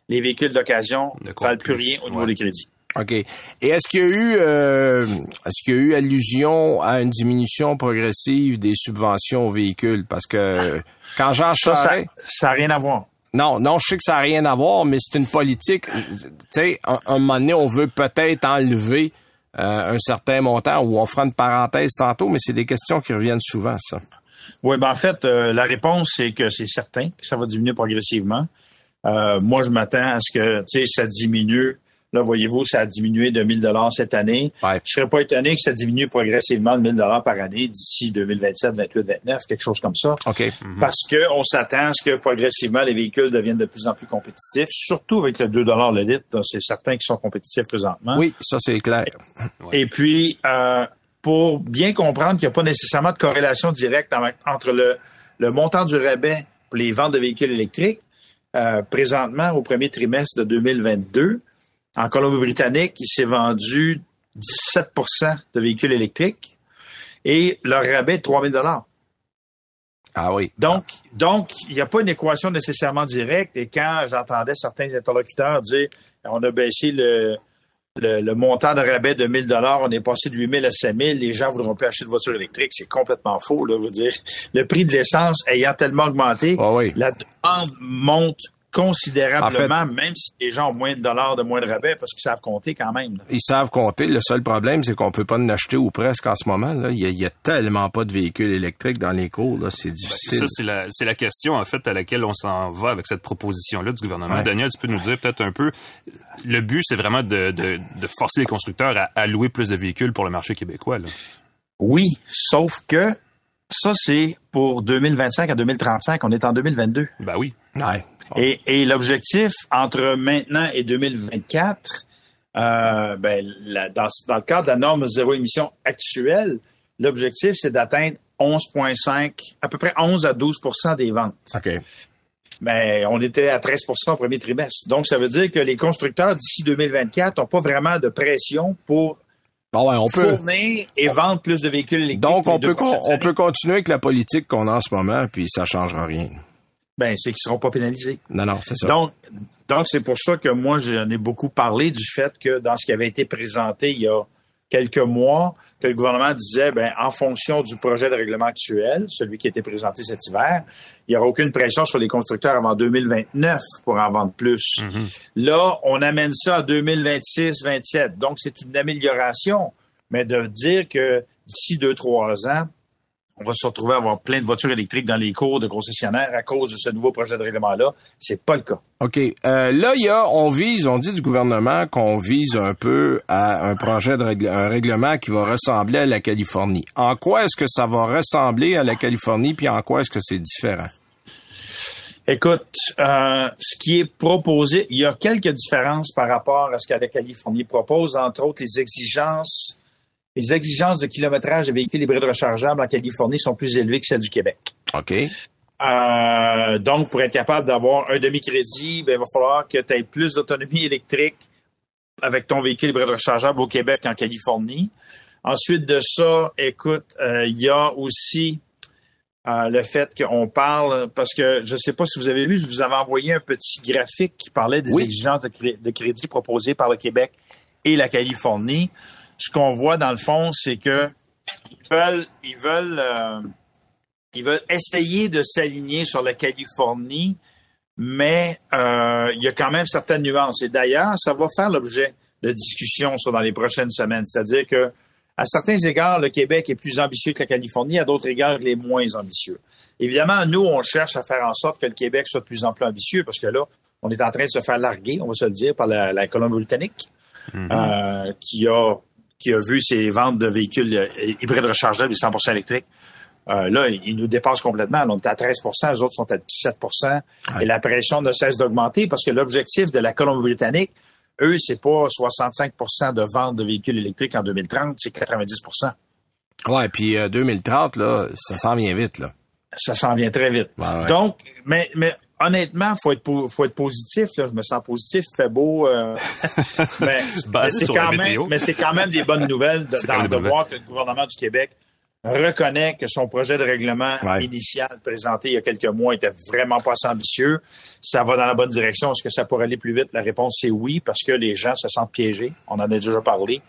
les véhicules d'occasion Ne valent plus plus. rien au niveau Ouais. des crédits. OK. Et est-ce qu'il y a eu euh, est-ce qu'il y a eu allusion à une diminution progressive des subventions aux véhicules? Parce que quand Jean Ça, ça Charest... ça n'a rien à voir. Non, non, je sais que ça n'a rien à voir, mais c'est une politique. Tu sais, un, un moment donné, on veut peut-être enlever euh, un certain montant ou on fera une parenthèse tantôt, mais c'est des questions qui reviennent souvent, ça. Oui, ben en fait, euh, la réponse, c'est que c'est certain que ça va diminuer progressivement. Euh, moi, je m'attends à ce que, tu sais, ça diminue. Là, voyez-vous, ça a diminué de 1000 dollars cette année. Ouais. Je serais pas étonné que ça diminue progressivement de 1000 dollars par année d'ici 2027, 28, 29, quelque chose comme ça. OK. Parce que on s'attend à ce que progressivement les véhicules deviennent de plus en plus compétitifs, surtout avec le 2 dollars le litre. C'est certain qu'ils sont compétitifs présentement. Oui, ça c'est clair. Et puis, euh, pour bien comprendre qu'il n'y a pas nécessairement de corrélation directe en- entre le, le montant du rabais pour les ventes de véhicules électriques, euh, présentement, au premier trimestre de 2022, en Colombie-Britannique, il s'est vendu 17% de véhicules électriques et leur rabais est de 3 000 Ah oui. donc, donc, il n'y a pas une équation nécessairement directe. Et quand j'entendais certains interlocuteurs dire on a baissé le, le, le montant de rabais de 1000 dollars, on est passé de 8000 à 5000, les gens voudront plus acheter de voiture électrique, c'est complètement faux. Là, veux dire, le prix de l'essence ayant tellement augmenté, Ah oui. la demande monte considérablement, En même si les gens ont moins de dollars de moins de rabais, parce qu'ils savent compter quand même. là. Ils savent compter. Le seul problème, c'est qu'on peut pas en acheter ou presque en ce moment. Là. Il, y a, il y a tellement pas de véhicules électriques dans les cours. Là. C'est difficile. Ça, c'est la, c'est la question, en fait, à laquelle on s'en va avec cette proposition-là du gouvernement. Ouais. Daniel, tu peux nous dire peut-être un peu, le but, c'est vraiment de, de, de forcer les constructeurs à allouer plus de véhicules pour le marché québécois. Là. Oui, sauf que ça, c'est pour 2025 à 2035. On est en 2022. Ben oui. Ouais. Et, et l'objectif entre maintenant et 2024, euh, ben, la- dans, dans le cadre de la norme zéro émission actuelle, l'objectif, c'est d'atteindre 11,5, à peu près 11 à 12% des ventes. OK. Mais on était à 13% au premier trimestre. Donc, ça veut dire que les constructeurs, d'ici 2024, n'ont pas vraiment de pression pour Bon, ouais, on peut. fournir et vendre plus de véhicules électriques. Donc, on peut, on peut continuer avec la politique qu'on a en ce moment, puis ça changera rien. Ben, c'est qu'ils seront pas pénalisés. Non, non, c'est ça. Donc, donc c'est pour ça que moi, j'en ai beaucoup parlé du fait que dans ce qui avait été présenté il y a quelques mois, que le gouvernement disait, ben, en fonction du projet de règlement actuel, celui qui a été présenté cet hiver, il n'y aura aucune pression sur les constructeurs avant 2029 pour en vendre plus. Là, on amène ça à 2026-27. Donc, c'est une amélioration. Mais de dire que d'ici deux, trois ans, on va se retrouver à avoir plein de voitures électriques dans les cours de concessionnaires à cause de ce nouveau projet de règlement-là, c'est pas le cas. OK. Euh, là, il y a, on vise, on dit du gouvernement qu'on vise un peu à un projet de règle- un règlement qui va ressembler à la Californie. En quoi est-ce que ça va ressembler à la Californie, puis en quoi est-ce que c'est différent? Écoute, euh, ce qui est proposé, il y a quelques différences par rapport à ce que la Californie propose, entre autres les exigences. Les exigences de kilométrage des véhicules hybrides rechargeables en Californie sont plus élevées que celles du Québec. OK. Euh, donc, pour être capable d'avoir un demi-crédit, ben, il va falloir que tu aies plus d'autonomie électrique avec ton véhicule hybride rechargeable au Québec qu'en Californie. Ensuite de ça, écoute, euh, il y a aussi euh, le fait qu'on parle, parce que je ne sais pas si vous avez vu, je vous avais envoyé un petit graphique qui parlait des Oui. exigences de, cré- de crédit proposées par le Québec et la Californie. Ce qu'on voit dans le fond, c'est que ils veulent, ils veulent, euh, ils veulent essayer de s'aligner sur la Californie, mais euh, il y a quand même certaines nuances. Et d'ailleurs, ça va faire l'objet de discussions sur dans les prochaines semaines. C'est-à-dire que à certains égards, le Québec est plus ambitieux que la Californie, à d'autres égards, il est moins ambitieux. Évidemment, nous, on cherche à faire en sorte que le Québec soit de plus en plus ambitieux parce que là, on est en train de se faire larguer, on va se le dire, par la, la Colombie-Britannique, Mhm. euh, qui a qui a vu ses ventes de véhicules euh, hybrides rechargeables et 100% électriques. Euh, là, ils nous dépassent complètement. Là, on est à 13% les autres sont à 17% Et la pression ne cesse d'augmenter parce que l'objectif de la Colombie-Britannique, eux, c'est pas 65% de ventes de véhicules électriques en 2030, c'est 90% Ouais, puis euh, 2030, là, ça s'en vient vite, là. Ça s'en vient très vite. Ouais, ouais. Donc, mais, mais honnêtement, faut être faut être positif. Là. Je me sens positif, fait beau. euh, mais mais c'est quand même, météo. mais c'est quand même des bonnes nouvelles de, dans- de voir que le gouvernement du Québec reconnaît que son projet de règlement Ouais. initial présenté il y a quelques mois était vraiment pas assez ambitieux. Ça va dans la bonne direction. Est-ce que ça pourrait aller plus vite? La réponse c'est oui, parce que les gens se sentent piégés. On en a déjà parlé.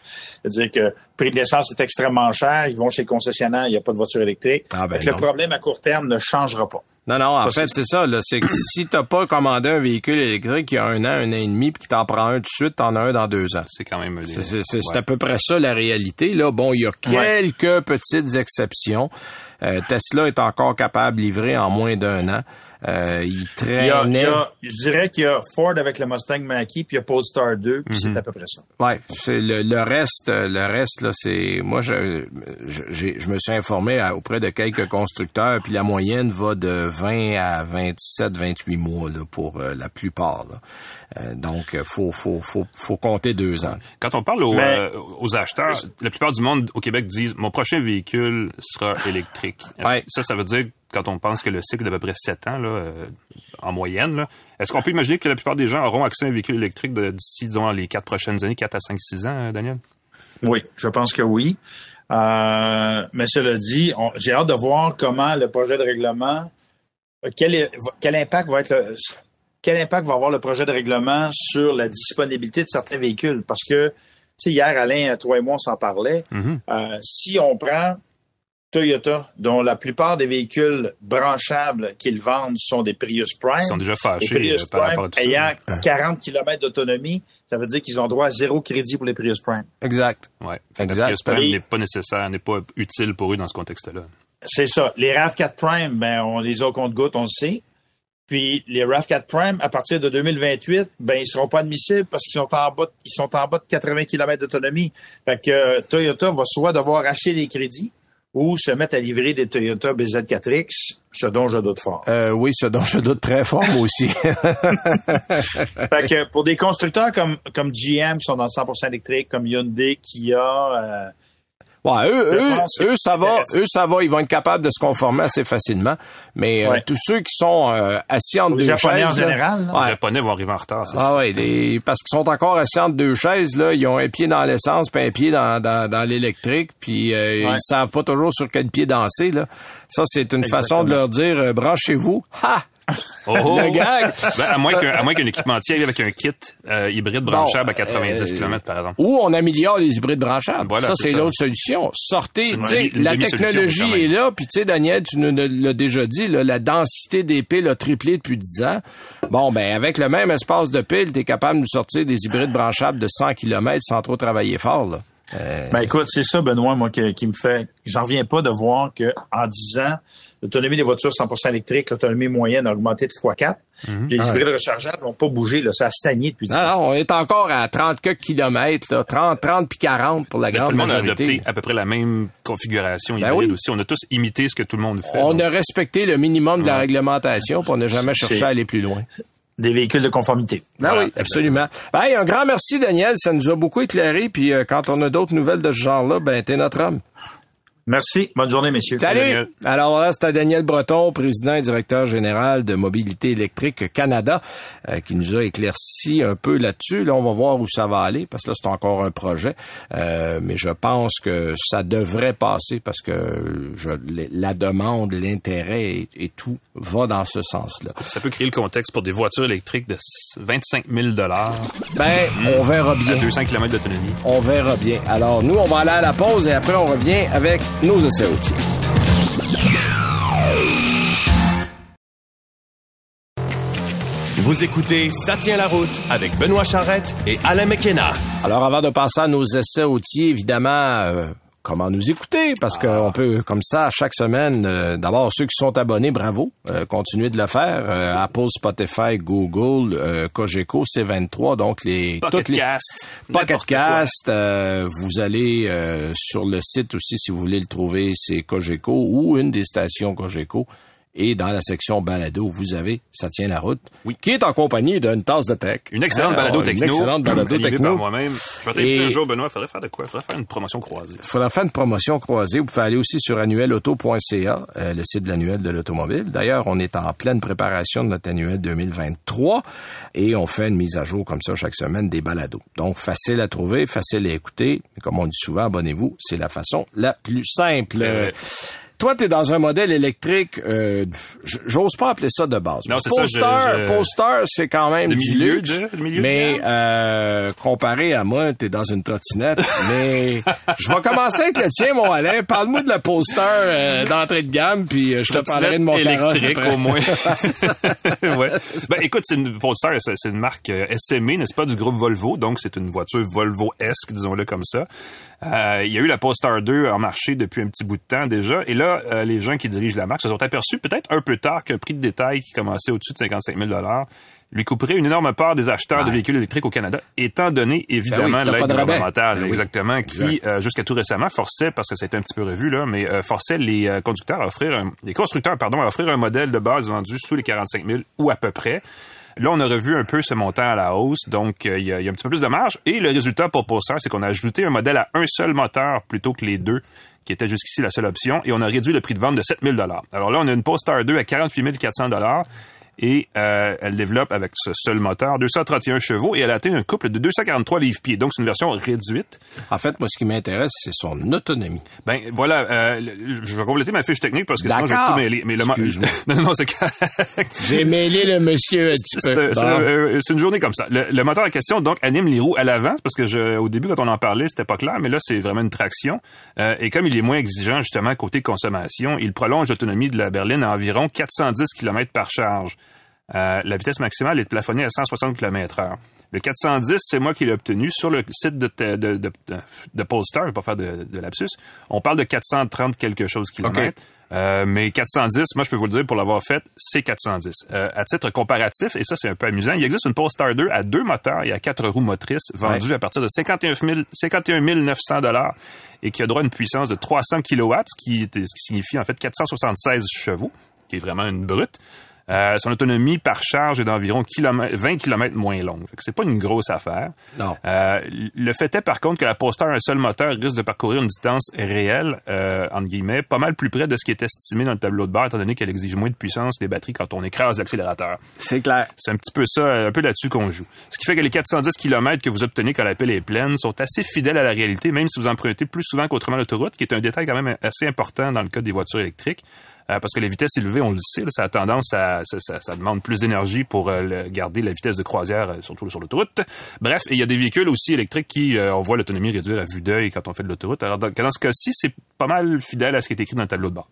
C'est-à-dire que le prix de l'essence est extrêmement cher. Ils vont chez le concessionnaire, il n'y a pas de voiture électrique. Ah, ben le problème à court terme ne changera pas. Non, non, en Ça, fait, c'est ça, là. C'est que si t'as pas commandé un véhicule électrique il y a un an, un an et demi, puis que t'en prends un tout de suite, t'en as un dans deux ans. C'est quand même... C'est- Ouais. à peu près ça la réalité. Là, bon, il y a quelques petites exceptions. Euh, Tesla est encore capable de livrer en moins d'un an. Euh, il Il y a, traînait. il y a- je dirais qu'il y a Ford avec le Mustang Mach-E, puis il y a Polestar 2, puis Mhm. c'est à peu près ça. Ouais, c'est le, le reste, le reste là, c'est moi je je, je me suis informé à- auprès de quelques constructeurs, puis la moyenne va de 20 à 27, 28 mois là, pour euh, la plupart. Là. Euh, donc faut faut faut faut compter deux ans. Quand on parle aux, Mais- euh, aux acheteurs, la plupart du monde au Québec disent mon prochain véhicule sera électrique. Ouais. Ça, ça veut dire quand on pense que le cycle d'à peu près 7 ans là, euh, en moyenne, là, est-ce qu'on peut imaginer que la plupart des gens auront accès à un véhicule électrique d'ici, disons, les quatre prochaines années, 4 à 5, 6 ans, euh, Daniel? Oui, je pense que oui. Euh, mais cela dit, j'ai hâte de voir comment le projet de règlement, quel, est- quel impact va être le, quel impact va avoir le projet de règlement sur la disponibilité de certains véhicules? Parce que, tu sais, hier, Alain, toi et moi, on s'en parlait. Mhm. Euh, si on prend Toyota, dont la plupart des véhicules branchables qu'ils vendent sont des Prius Prime. Ils sont déjà Les fâchés Prius euh, par Prime rapport à tout ayant ça. 40 km d'autonomie, ça veut dire qu'ils ont droit à zéro crédit pour les Prius Prime. Exact. Ouais. Exact. Le Prius Prime n'est pas nécessaire, n'est pas utile pour eux dans ce contexte-là. C'est ça. Les RAV4 Prime, ben, on les a au compte-gouttes, on le sait. Puis les RAV4 Prime, à partir de 2028, ben, ils seront pas admissibles parce qu'ils sont en bas, de- ils sont en bas de 80 km d'autonomie. Fait que euh, Toyota va soit devoir acheter les crédits ou se mettre à livrer des Toyota BZ4X, ce dont je doute fort. Euh, oui, ce dont je doute très fort, moi aussi. fait que pour des constructeurs comme, comme GM qui sont dans le 100% électrique, comme Hyundai, Kia, euh, Ouais, eux, eux, eux, ça va, eux, ça va, ils vont être capables de se conformer assez facilement. Mais euh, tous ceux qui sont euh, assis entre Les deux Japonais chaises, en général, là. Les. Japonais vont arriver en retard, c'est Ah ouais, les- parce qu'ils sont encore assis entre deux chaises, là, ils ont un pied dans l'essence, puis un pied dans, dans, dans l'électrique, puis euh, Ouais. ils savent pas toujours sur quel pied danser. Là. Ça, c'est une façon de leur dire euh, branchez-vous. Ha! Oh, oh. Le gag. Ben, à moins qu'un à moins qu'un équipementier arrive avec un kit euh, hybride branchable à 90 euh, km par exemple. Ou on améliore les hybrides branchables. Voilà, ça, c'est l'autre solution. Sortez, une la technologie est là, puis tu sais, Daniel, tu nous l'as déjà dit, là, la densité des piles a triplé depuis 10 ans. Bon, ben, avec le même espace de piles, tu es capable de nous sortir des hybrides branchables de 100 km sans trop travailler fort, là. Ben écoute, c'est ça, Benoît, moi, qui, qui me fait. J'en reviens pas de voir que en 10 ans, l'autonomie des voitures 100% électriques, l'autonomie moyenne a augmenté de x4. Les hybrides rechargeables n'ont pas bougé, là, ça a stagné depuis 10 Non, ans. non, on est encore à 30 quelques kilomètres, là, 30, 30 puis 40 pour la Mais tout grande le monde a majorité. adopté à peu près la même configuration Ben hybride oui. aussi. On a tous imité ce que tout le monde fait. On donc. a respecté le minimum de la réglementation, puis on n'a jamais cherché à aller plus loin. Des véhicules de conformité. Ben Voilà. oui, absolument. Ben, hey, un grand merci, Daniel. Ça nous a beaucoup éclairé. Puis euh, quand on a d'autres nouvelles de ce genre-là, ben t'es notre homme. Merci. Bonne journée, messieurs. Salut! Alors là, c'était Daniel Breton, président et directeur général de Mobilité électrique Canada, euh, qui nous a éclairci un peu là-dessus. Là, on va voir où ça va aller, parce que là, c'est encore un projet. Euh, mais je pense que ça devrait passer parce que je, la demande, l'intérêt et, et tout va dans ce sens-là. Ça peut créer le contexte pour des voitures électriques de 25 000 dollars Ben, on verra à bien. 200 km d'autonomie. On verra bien. Alors, nous, on va aller à la pause et après, on revient avec nos essais outils. Vous écoutez Ça tient la route avec Benoît Charrette et Alain McKenna. Alors, avant de passer à nos essais outils, évidemment, euh, comment nous écouter, parce qu'on peut, comme ça, chaque semaine, euh, d'abord, ceux qui sont abonnés, bravo, euh, continuez de le faire. Euh, Apple, Spotify, Google, Cogeco, C23, donc les... Pocket toutes Cast. Euh, vous allez sur le site aussi, si vous voulez le trouver, c'est Cogeco ou une des stations Cogeco. Et dans la section balado, vous avez Ça tient la route, Oui. qui est en compagnie d'une tasse de tech. Une excellente Hein, balado Une techno. excellente balado techno. moi-même. Je vais t'inviter un jour, Benoît. Faudrait faire de quoi? Faudrait faire une promotion croisée. Il faudra faire une promotion croisée. Vous pouvez aller aussi sur annuelauto.ca, euh, le site de l'annuel de l'automobile. D'ailleurs, on est en pleine préparation de notre annuel 2023 et on fait une mise à jour comme ça chaque semaine des balados. Donc, facile à trouver, facile à écouter. Comme on dit souvent, abonnez-vous. C'est la façon la plus simple. Euh, Toi, tu es dans un modèle électrique, euh, j'ose pas appeler ça de base. Non, c'est ça, Polestar, je- je- Polestar, c'est quand même De du milieu luxe. de- de mais euh, comparé à moi, t'es dans une trottinette. mais je vais commencer avec le tien, mon Alain. Parle-moi de la Polestar euh, d'entrée de gamme, puis je te parlerai de mon électrique au moins. ouais. Ben écoute, c'est une Polestar, c'est une marque SME, n'est-ce pas, du groupe Volvo, donc c'est une voiture Volvo-esque, disons-le comme ça. Il y a eu la Polestar 2 en marché depuis un petit bout de temps déjà, et là, euh, les gens qui dirigent la marque se sont aperçus peut-être un peu tard qu'un prix de détail qui commençait au-dessus de 55 000 lui couperait une énorme part des acheteurs de véhicules électriques au Canada, étant donné évidemment Ben oui, pas l'aide gouvernementale, Ben oui. exactement, qui euh, jusqu'à tout récemment forçait, parce que ça a été un petit peu revu là, mais euh, forçait les conducteurs à offrir, un- les constructeurs pardon, à offrir un modèle de base vendu sous les 45 000 ou à peu près. Là, on a revu un peu ce montant à la hausse, donc euh, il y, a, il y a un petit peu plus de marge. Et le résultat pour c'est qu'on a ajouté un modèle à un seul moteur plutôt que les deux, qui était jusqu'ici la seule option, et on a réduit le prix de vente de 7 000 Alors là, on a une Polestar 2 à 48 400 et euh, elle développe avec ce seul moteur 231 chevaux et elle atteint un couple de 243 livres-pieds. Donc, c'est une version réduite. En fait, moi, ce qui m'intéresse, c'est son autonomie. Ben voilà, euh, je vais compléter ma fiche technique parce que sinon je vais tout mêler. Mais le non, non, non, c'est. J'ai mêlé le monsieur un petit C'est peu. euh, c'est une journée comme ça. Le, le moteur en question donc anime les roues à l'avant parce que je, au début quand on en parlait c'était pas clair, mais là c'est vraiment une traction. Euh, et comme il est moins exigeant justement côté consommation, il prolonge l'autonomie de la berline à environ 410 km par charge. Euh, la vitesse maximale est plafonnée à 160 km heure. Le 410, c'est moi qui l'ai obtenu sur le site de, de, de, de, de Polestar, je vais pas faire de, de lapsus. On parle de 430 quelque chose kilomètres. Euh, mais 410, moi je peux vous le dire pour l'avoir fait, c'est 410. Euh, à titre comparatif, et ça c'est un peu amusant, il existe une Polestar 2 à deux moteurs et à quatre roues motrices vendue à partir de 51 000 51 900 dollars et qui a droit à une puissance de 300 kW, ce qui, ce qui signifie en fait 476 chevaux, qui est vraiment une brute. Euh, son autonomie par charge est d'environ kilomètre- 20 km moins longue. C'est pas une grosse affaire. Non. Euh, le fait est par contre que la Polestar un seul moteur risque de parcourir une distance réelle, euh, entre guillemets, pas mal plus près de ce qui est estimé dans le tableau de bord, étant donné qu'elle exige moins de puissance des batteries quand on écrase l'accélérateur. C'est clair. C'est un petit peu ça, un peu là-dessus qu'on joue. Ce qui fait que les 410 km que vous obtenez quand la pile est pleine sont assez fidèles à la réalité, même si vous empruntez plus souvent qu'autrement l'autoroute, qui est un détail quand même assez important dans le cas des voitures électriques. Euh, parce que les vitesses élevées, on le sait, ça a tendance à, ça, demande plus d'énergie pour euh, garder la vitesse de croisière, euh, surtout sur l'autoroute. Bref, il y a des véhicules aussi électriques qui, on voit l'autonomie réduire à vue d'œil quand on fait de l'autoroute. Alors dans, dans ce cas-ci, c'est pas mal fidèle à ce qui est écrit dans le tableau de bord.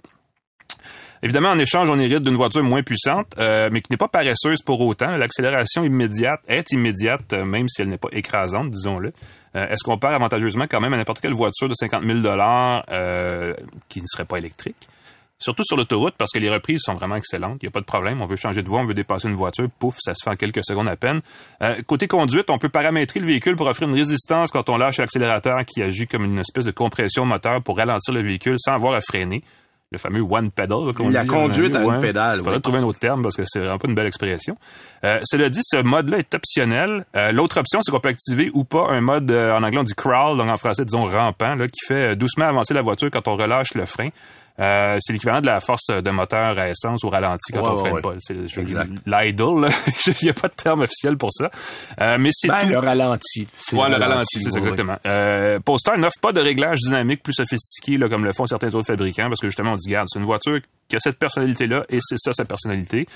Évidemment, en échange, on hérite d'une voiture moins puissante, mais qui n'est pas paresseuse pour autant. L'accélération immédiate est immédiate, même si elle n'est pas écrasante, disons-le. Est-ce qu'on perd avantageusement quand même à n'importe quelle voiture de 50 000 euh, qui ne serait pas électrique? Surtout sur l'autoroute, parce que les reprises sont vraiment excellentes. Il n'y a pas de problème. On veut changer de voie, on veut dépasser une voiture, pouf, ça se fait en quelques secondes à peine. Euh, côté conduite, on peut paramétrer le véhicule pour offrir une résistance quand on lâche l'accélérateur qui agit comme une espèce de compression moteur pour ralentir le véhicule sans avoir à freiner. Le fameux one pedal, qu'on La dit, conduite à une pédale, Il faudrait oui. trouver un autre terme parce que c'est vraiment pas une belle expression. Euh, cela dit, ce mode-là est optionnel. Euh, L'autre option, c'est qu'on peut activer ou pas un mode, euh, en anglais on dit crawl, donc en français disons rampant, là, qui fait euh, doucement avancer la voiture quand on relâche le frein. Euh, c'est l'équivalent de la force de moteur à essence au ralenti quand Ouais, on freine ouais. pas. C'est l'idle, là. il n'y a pas de terme officiel pour ça. Euh, mais c'est Ben, tout. le ralenti. Ouais, le ralenti, c'est ça, exactement. Euh, Polestar n'offre pas de réglage dynamique plus sophistiqué là, comme le font certains autres fabricants parce que justement on dit garde, c'est une voiture qui a cette personnalité-là et c'est ça sa personnalité.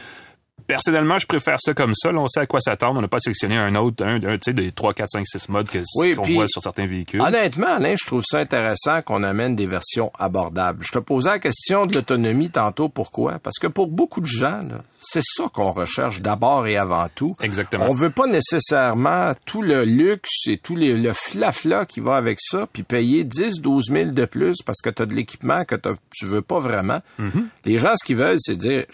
Personnellement, je préfère ça comme ça. Là, on sait à quoi s'attendre. On n'a pas sélectionné un autre, un, un, tu sais, des 3, 4, 5, 6 modes Oui, qu'on voit sur certains véhicules. Honnêtement, Alain, je trouve ça intéressant qu'on amène des versions abordables. Je te posais la question de l'autonomie tantôt. Pourquoi? Parce que pour beaucoup de gens, c'est ça qu'on recherche d'abord et avant tout. Exactement. On veut pas nécessairement tout le luxe et tout les- le flafla qui va avec ça, puis payer 10, 12 000 de plus parce que tu as de l'équipement que tu veux pas vraiment. Mm-hmm. Les gens, ce qu'ils veulent, c'est dire,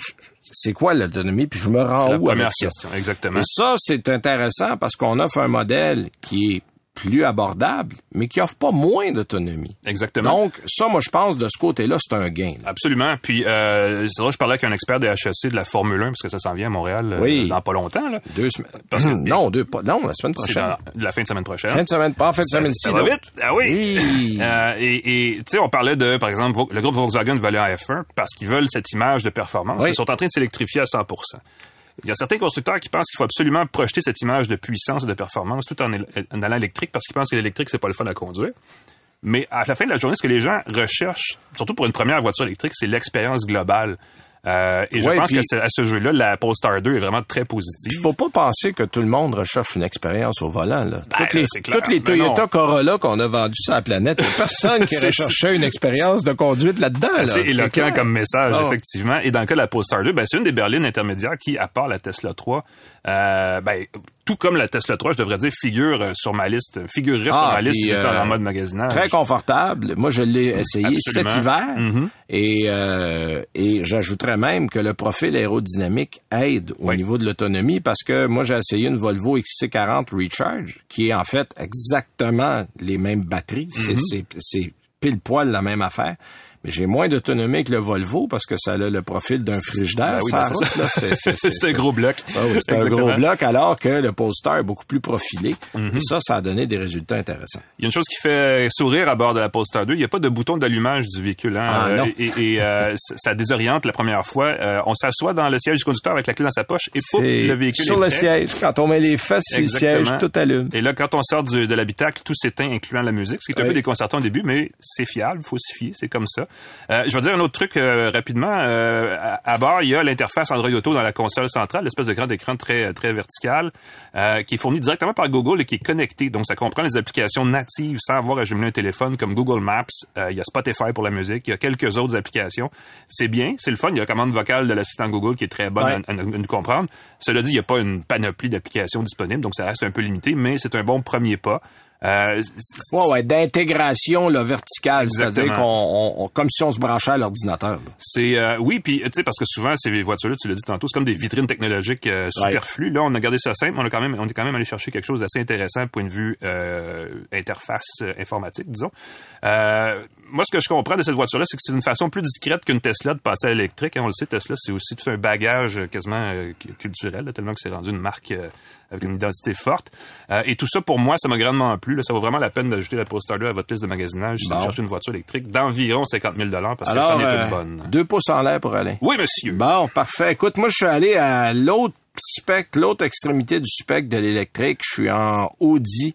c'est quoi l'autonomie, puis je me rends C'est la où première avec ça? question, exactement. Et ça, c'est intéressant parce qu'on offre un modèle qui est plus abordable, mais qui offre pas moins d'autonomie. Exactement. Donc, ça, moi, je pense, de ce côté-là, c'est un gain. là. Absolument. Puis, euh, c'est vrai, je parlais avec un expert des HEC de la Formule 1, parce que ça s'en vient à Montréal euh, dans pas longtemps. Là. Deux semaines. Parce que- non, deux, pas, non, la semaine prochaine. dans la fin de semaine prochaine. Fin de semaine, pas en fin de semaine ça ci, va vite. Ah oui. Oui. Euh, et tu sais, on parlait de, par exemple, le groupe Volkswagen veut aller en F1 parce qu'ils veulent cette image de performance. Oui. Ils sont en train de s'électrifier à 100 Il y a certains constructeurs qui pensent qu'il faut absolument projeter cette image de puissance et de performance tout en, en allant électrique parce qu'ils pensent que l'électrique, c'est pas le fun à conduire. Mais à la fin de la journée, ce que les gens recherchent, surtout pour une première voiture électrique, c'est l'expérience globale. Euh, et je Ouais, pense puis- que à ce jeu-là, la Polestar 2 est vraiment très Il positive. faut pas penser que tout le monde recherche une expérience au volant. Là. Ben, toutes, les, c'est clair. toutes les non. Toyota Corolla qu'on a vendues sur la planète, il personne qui recherchait une expérience de conduite là-dedans. là. C'est éloquent comme message, Ah. effectivement. Et dans le cas de la Polestar 2, ben, c'est une des berlines intermédiaires qui, à part la Tesla 3, euh, ben, tout comme la Tesla 3, je devrais dire, figure euh, sur ma liste, figurerait sur Ah, ma liste si j'étais euh, en mode magasinage. Très confortable. Moi, je l'ai essayé Absolument. cet hiver. Mhm. Et, euh, et j'ajouterais même que le profil aérodynamique aide au Oui. niveau de l'autonomie parce que moi, j'ai essayé une Volvo XC40 Recharge qui est en fait exactement les mêmes batteries. C'est- Mhm. C'est pile poil la même affaire. Mais j'ai moins d'autonomie que le Volvo parce que ça a le profil d'un frigidaire. Ben oui, ben c'est là. C'est- un gros bloc. ah oui, c'est un gros bloc, alors que le Polestar est beaucoup plus profilé. Mhm. Et ça, ça a donné des résultats intéressants. Il y a une chose qui fait sourire à bord de la Polestar 2, il n'y a pas de bouton d'allumage du véhicule. Hein? Ah, Euh, non. Et, et, euh, ça désoriente la première fois. Euh, on s'assoit dans le siège du conducteur avec la clé dans sa poche et pouf, le véhicule sur est le prêt. siège. Quand on met les fesses sur le siège, tout allume. Et là, quand on sort du- de l'habitacle, tout s'éteint, incluant la musique, ce qui est un peu déconcertant au début, mais c'est fiable, faut s'y fier, c'est comme ça. Euh, je vais dire un autre truc euh, rapidement. Euh, à, à bord, il y a l'interface Android Auto dans la console centrale, l'espèce de grand écran très très vertical, qui est fourni directement par Google et qui est connecté. Donc, ça comprend les applications natives sans avoir à jumeler un téléphone, comme Google Maps. Il y a Spotify pour la musique. Il y a quelques autres applications. C'est bien, c'est le fun. Il y a la commande vocale de l'assistant Google qui est très bonne Ouais. à- à nous comprendre. Cela dit, il n'y a pas une panoplie d'applications disponibles, donc ça reste un peu limité, mais c'est un bon premier pas. Euh, Ouais, ouais, d'intégration là, verticale, c'est-à-dire qu'on, on- on- comme si on se branchait à l'ordinateur. C'est euh, oui, puis tu sais parce que souvent ces voitures-là, tu l'as dit tantôt, c'est comme des vitrines technologiques euh, superflues. Là, on a gardé ça simple, mais on a quand même on est quand même allé chercher quelque chose d'assez intéressant point de vue euh, interface euh, informatique, disons. Moi, ce que je comprends de cette voiture-là, c'est que c'est une façon plus discrète qu'une Tesla de passer à l'électrique. Hein, on le sait, Tesla, c'est aussi tout un bagage euh, quasiment euh, cu- culturel, tellement que c'est rendu une marque euh, avec une identité forte. Et tout ça, pour moi, ça m'a grandement plu. Ça vaut vraiment la peine d'ajouter la 2 à votre liste de magasinage si vous cherchez une voiture électrique d'environ 50 000 parce que ça en est euh, une bonne. deux pouces en l'air pour Alain. Oui, monsieur. Bon, parfait. Écoute, moi, je suis allé à l'autre spectre, l'autre extrémité du spectre de l'électrique. Je suis en Audi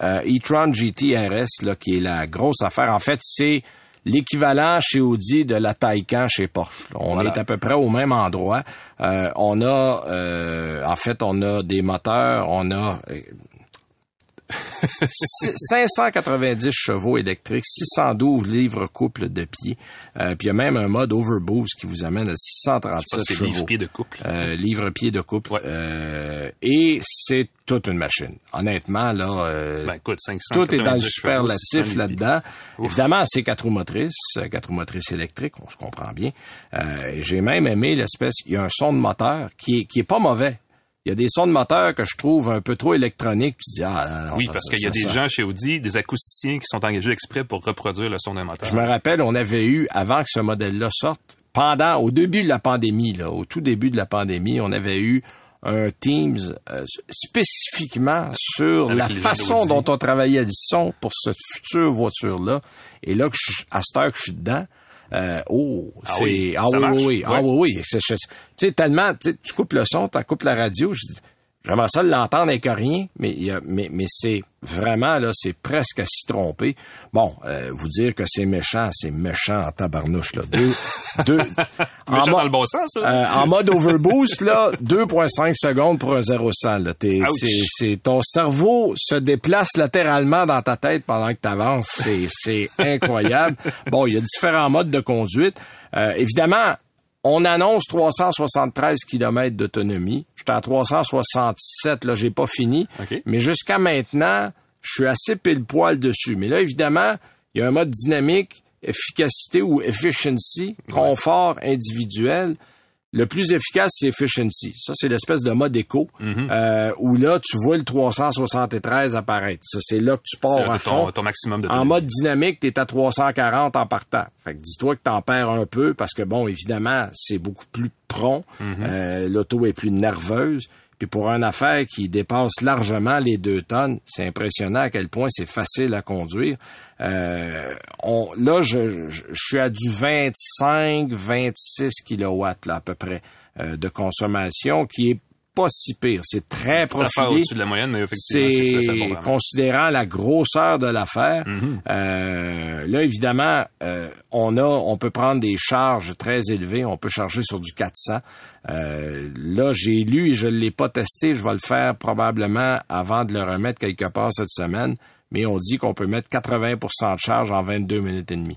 e-tron GT RS, là, qui est la grosse affaire. En fait, c'est l'équivalent chez Audi de la Taycan chez Porsche. On Voilà. est à peu près au même endroit. Euh, on a, euh, en fait, on a des moteurs, on a euh, 590 chevaux électriques, 612 livres couple de pieds. Euh, puis il y a même un mode overboost qui vous amène à Je sais pas 637 si c'est chevaux. livre-pied de couple. Euh, livre-pied de couple. Ouais. Euh, et c'est toute une machine. Honnêtement, là, euh, Ben, écoute, 500. tout est dans le 90 superlatif chevaux, 600 là-dedans. Évidemment, c'est quatre roues motrices, euh, quatre roues motrices électriques, on se comprend bien. Euh, J'ai même aimé l'espèce, il y a un son de moteur qui est, qui est pas mauvais. Il y a des sons de moteur que je trouve un peu trop électroniques. Tu dis, ah, non, Oui, ça- parce qu'il y a ça- des ça- gens chez Audi, des acousticiens qui sont engagés exprès pour reproduire le son d'un moteur. Je me rappelle, on avait eu, avant que ce modèle-là sorte, pendant, au début de la pandémie, là, au tout début de la pandémie, on avait eu un Teams euh, spécifiquement sur Avec la façon dont on travaillait le son pour cette future voiture-là. Et là, que je, à cette heure que je suis dedans, euh, oh, Ah c'est oui, ah oui, oui, oui, ah oui, Tu sais, tellement, tu coupes le son, tu coupes la radio. Je dis, J'aimerais ça l'entendre avec rien, mais, mais, mais c'est vraiment, là, c'est presque à s'y tromper. Bon, euh, vous dire que c'est méchant, c'est méchant en tabarnouche, là. Deux, deux, en, dans le bon sens, euh, en mode overboost, là, 2.5 secondes pour un 0 100, là. c'est, c'est, ton cerveau se déplace latéralement dans ta tête pendant que tu avances. C'est, c'est incroyable. bon, il y a différents modes de conduite. Euh, évidemment, on annonce 373 km d'autonomie. J'étais à 367, là, j'ai pas fini. Mais jusqu'à maintenant, je suis assez pile poil dessus. Mais là, évidemment, il y a un mode dynamique, efficacité ou efficiency, confort individuel. Le plus efficace, c'est efficiency. Ça, c'est l'espèce de mode éco mhm. euh, où là, tu vois le 373 apparaître. Ça, c'est là que tu pars à fond. Ton maximum de en mode dynamique, tu es à 340 en partant. Fait que dis-toi que t'en perds un peu parce que, bon, évidemment, c'est beaucoup plus prompt. Mhm. euh, L'auto est plus nerveuse. Puis pour une affaire qui dépasse largement les deux tonnes, c'est impressionnant à quel point c'est facile à conduire. Euh, on, là, je, je, suis à du 25-26 kilowatts là, à peu près euh, de consommation, qui est pas si pire. C'est très profilé. de la moyenne, mais effectivement, c'est considérant la grosseur de l'affaire. Mm-hmm. euh, là, évidemment, euh, on a, on peut prendre des charges très élevées. On peut charger sur du 400. Euh, là, j'ai lu et je ne l'ai pas testé. Je vais le faire probablement avant de le remettre quelque part cette semaine mais on dit qu'on peut mettre 80% de charge en 22 minutes et demie.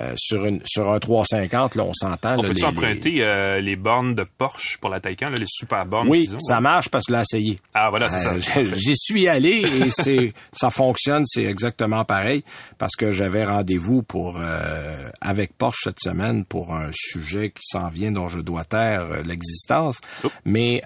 Euh, sur, une, sur un 350, là, on s'entend. On peut-tu emprunter euh, les bornes de Porsche pour la Taycan, là, les super bornes? Oui, ça marche parce que l'ai essayé. Ah, voilà, c'est euh, ça. J'y suis allé et c'est ça fonctionne, c'est exactement pareil parce que j'avais rendez-vous pour avec Porsche cette semaine pour un sujet qui s'en vient dont je dois taire l'existence. Mais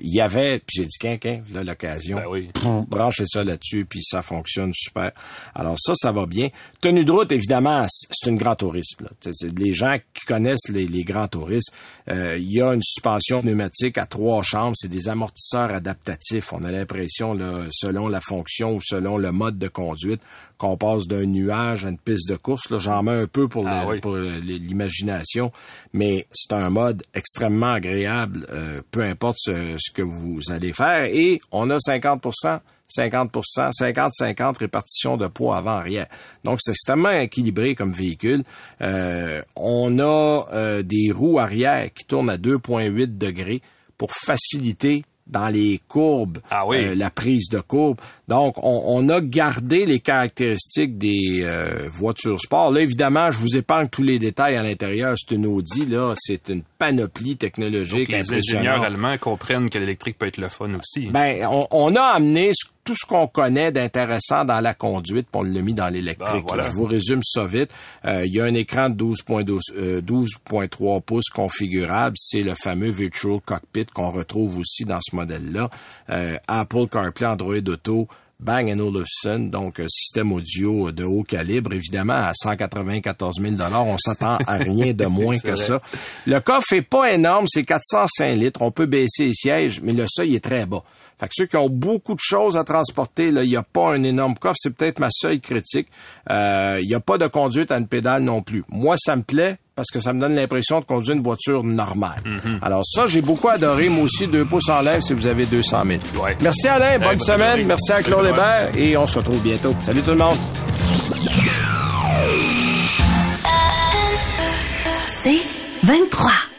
il y avait, puis j'ai dit, qu'un, là, l'occasion, ben oui. brancher ça là-dessus, puis ça fonctionne super. Alors ça, ça va bien. Tenue de route, évidemment, c'est une grand tourisme. Les gens qui connaissent les, grands touristes, euh, il y a une suspension pneumatique à trois chambres, c'est des amortisseurs adaptatifs. On a l'impression, selon la fonction ou selon le mode de conduite, qu'on passe d'un nuage à une piste de course. Là, j'en mets un peu pour ah l'imagination, mais c'est un mode extrêmement agréable, euh, peu importe ce, ce, que vous allez faire. Et on a 50 50% 50-50 répartition de poids avant-arrière. Donc, c'est extrêmement équilibré comme véhicule. Euh, on a euh, des roues arrière qui tournent à 2,8 degrés pour faciliter dans les courbes, ah euh, la prise de courbe. Donc, on, a gardé les caractéristiques des voitures sport. Là, évidemment, je vous épargne tous les détails à l'intérieur. C'est une Audi, là, c'est une panoplie technologique. Donc, les ingénieurs allemands comprennent que l'électrique peut être le fun aussi. Ben, on, on a amené ce tout ce qu'on connaît d'intéressant dans la conduite, puis on l'a mis dans l'électrique. Ben, Je vous résume ça vite. Euh, il y a un écran de 12.3 12, euh, pouces configurable. C'est le fameux Virtual Cockpit qu'on retrouve aussi dans ce modèle-là. Euh, Apple CarPlay, Android Auto, Bang Olufsen, donc système audio de haut calibre, évidemment à 194 000 On s'attend à rien de moins que ça. Le coffre est pas énorme, c'est 405 litres. On peut baisser les sièges, mais le seuil est très bas. Fait que ceux qui ont beaucoup de choses à transporter, il n'y a pas un énorme coffre. C'est peut-être ma seule critique. Euh, il n'y a pas de conduite à une pédale non plus. Moi, ça me plaît parce que ça me donne l'impression de conduire une voiture normale. Mhm. Alors ça, j'ai beaucoup adoré. Moi aussi, deux pouces en l'air si vous avez 200 000. Merci Alain, bonne semaine. Merci à Claude Hébert et on se retrouve bientôt. Salut tout le monde. C'est 23.